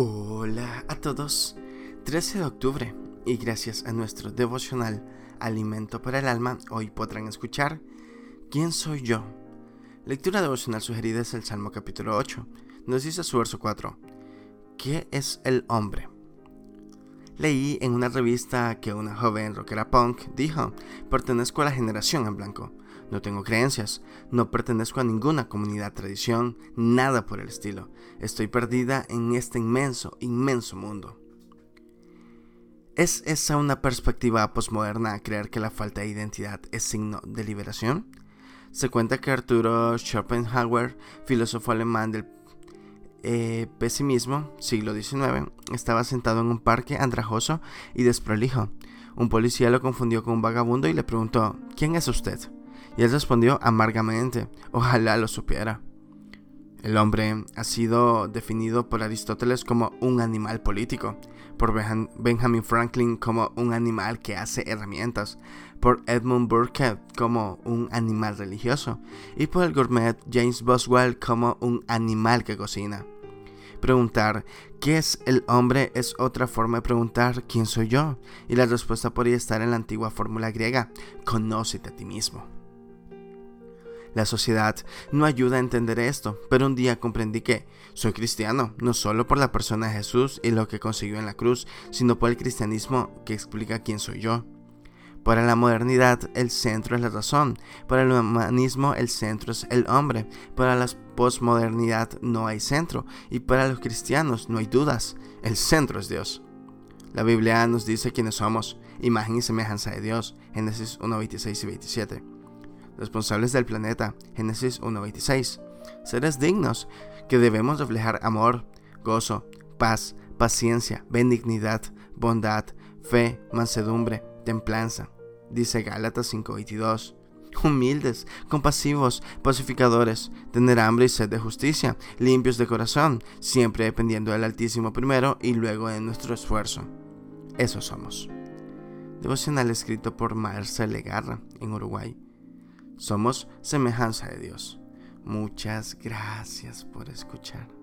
Hola a todos. 13 de octubre y gracias a nuestro devocional Alimento para el Alma, hoy podrán escuchar ¿Quién soy yo? Lectura devocional sugerida es el Salmo capítulo 8. Nos dice su verso 4. ¿Qué es el hombre? Leí en una revista que una joven rockera punk dijo, pertenezco a la generación en blanco. No tengo creencias, no pertenezco a ninguna comunidad, tradición, nada por el estilo. Estoy perdida en este inmenso, inmenso mundo. ¿Es esa una perspectiva posmoderna creer que la falta de identidad es signo de liberación? Se cuenta que Arturo Schopenhauer, filósofo alemán del eh, pesimismo, siglo XIX, estaba sentado en un parque andrajoso y desprolijo. Un policía lo confundió con un vagabundo y le preguntó, ¿quién es usted? Y él respondió amargamente, ojalá lo supiera. El hombre ha sido definido por Aristóteles como un animal político, por Benjamin Franklin como un animal que hace herramientas, por Edmund Burke como un animal religioso y por el gourmet James Boswell como un animal que cocina. Preguntar ¿qué es el hombre? es otra forma de preguntar ¿quién soy yo? Y la respuesta podría estar en la antigua fórmula griega, conócete a ti mismo. La sociedad no ayuda a entender esto, pero un día comprendí que soy cristiano, no solo por la persona de Jesús y lo que consiguió en la cruz, sino por el cristianismo que explica quién soy yo. Para la modernidad el centro es la razón, para el humanismo el centro es el hombre, para la posmodernidad no hay centro. Y para los cristianos no hay dudas, el centro es Dios. La Biblia nos dice quiénes somos, imagen y semejanza de Dios, Génesis 1, 26 y 27 responsables del planeta, Génesis 1.26. Seres dignos que debemos reflejar amor, gozo, paz, paciencia, benignidad, bondad, fe, mansedumbre, templanza. Dice Gálatas 5.22. Humildes, compasivos, pacificadores, tener hambre y sed de justicia, limpios de corazón, siempre dependiendo del Altísimo primero y luego de nuestro esfuerzo. Eso somos. Devocional escrito por Marcel Legarra en Uruguay. Somos semejanza de Dios. Muchas gracias por escuchar.